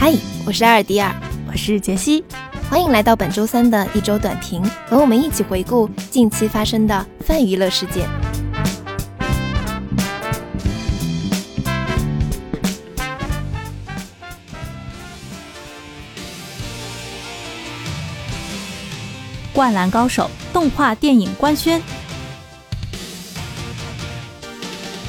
嗨，我是阿尔迪尔，我是杰西，欢迎来到本周三的一周短评，和我们一起回顾近期发生的泛娱乐事件。《灌篮高手》动画电影官宣。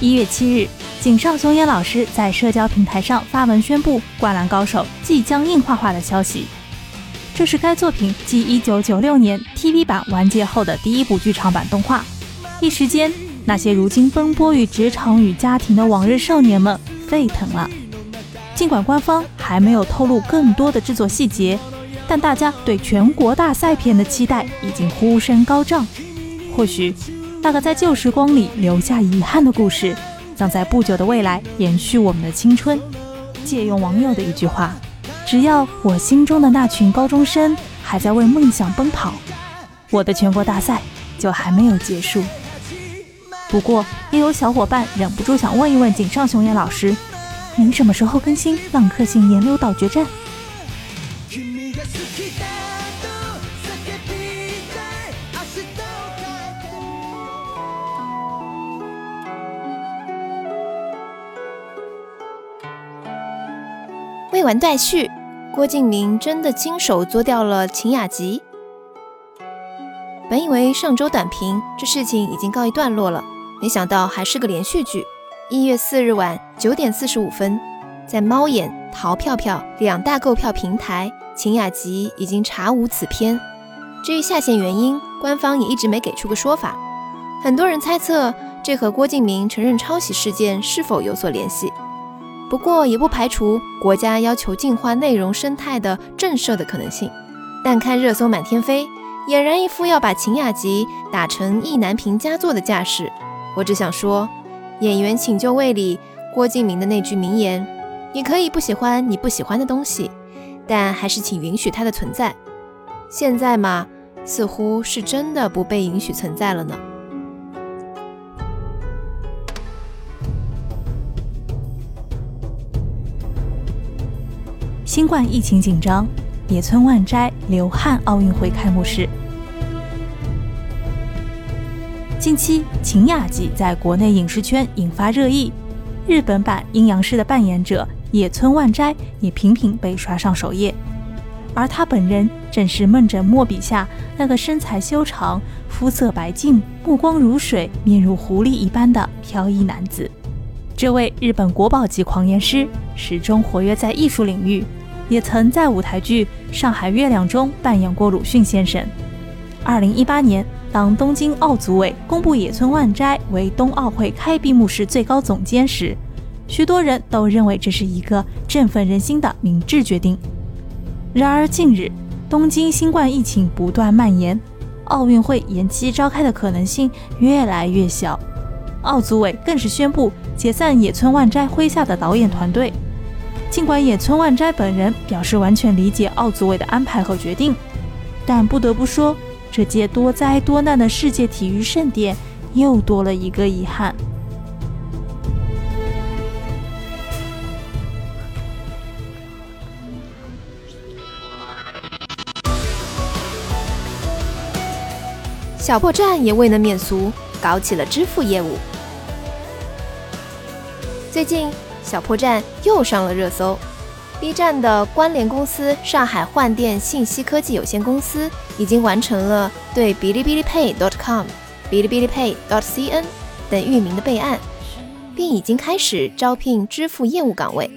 一月七日，井上雄彦老师在社交平台上发文宣布《灌篮高手》即将硬画化的消息。这是该作品继一九九六年 TV 版完结后的第一部剧场版动画。一时间，那些如今奔波于职场与家庭的往日少年们沸腾了。尽管官方还没有透露更多的制作细节。但大家对全国大赛片的期待已经呼声高涨。或许，那个在旧时光里留下遗憾的故事，将在不久的未来延续我们的青春。借用网友的一句话：“只要我心中的那群高中生还在为梦想奔跑，我的全国大赛就还没有结束。”不过，也有小伙伴忍不住想问一问井上雄彦老师：“您什么时候更新《浪客行岩流岛决战》？”未完待续，郭敬明真的亲手做掉了秦雅集。本以为上周短评这事情已经告一段落了，没想到还是个连续剧。一月四日晚九点四十五分，在猫眼、淘票票两大购票平台，秦雅集已经查无此片。至于下线原因，官方也一直没给出个说法。很多人猜测，这和郭敬明承认抄袭事件是否有所联系。不过也不排除国家要求净化内容生态的震慑的可能性，但看热搜满天飞，俨然一副要把秦雅集打成意难平佳作的架势。我只想说，演员请就位里郭敬明的那句名言：“你可以不喜欢你不喜欢的东西，但还是请允许它的存在。”现在嘛，似乎是真的不被允许存在了呢。新冠疫情紧张，野村万斋流汗奥运会开幕式。近期，秦雅集在国内影视圈引发热议，日本版阴阳师的扮演者野村万斋也频频被刷上首页，而他本人正是梦枕墨笔下那个身材修长、肤色白净、目光如水、面如狐狸一般的飘逸男子。这位日本国宝级狂言师，始终活跃在艺术领域。也曾在舞台剧《上海月亮》中扮演过鲁迅先生。二零一八年，当东京奥组委公布野村万斋为冬奥会开闭幕式最高总监时，许多人都认为这是一个振奋人心的明智决定。然而，近日东京新冠疫情不断蔓延，奥运会延期召开的可能性越来越小。奥组委更是宣布解散野村万斋麾下的导演团队。尽管野村万斋本人表示完全理解奥组委的安排和决定，但不得不说，这届多灾多难的世界体育盛典又多了一个遗憾。小破站也未能免俗，搞起了支付业务。最近。小破站又上了热搜，B 站的关联公司上海幻电信息科技有限公司已经完成了对哔哩哔哩 Pay.com、哔哩哔哩 Pay.cn 等域名的备案，并已经开始招聘支付业务岗位。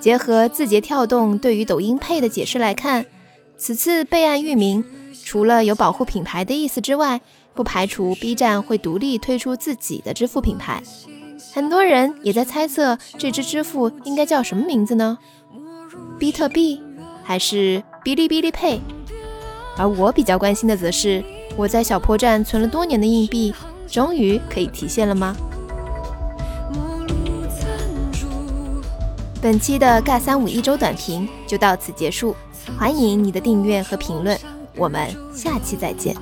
结合字节跳动对于抖音 Pay 的解释来看，此次备案域名除了有保护品牌的意思之外，不排除 B 站会独立推出自己的支付品牌。很多人也在猜测这只支付应该叫什么名字呢？比特币还是哔哩哔哩 Pay？而我比较关心的则是，我在小破站存了多年的硬币，终于可以提现了吗？本期的尬三五一周短评就到此结束，欢迎你的订阅和评论，我们下期再见。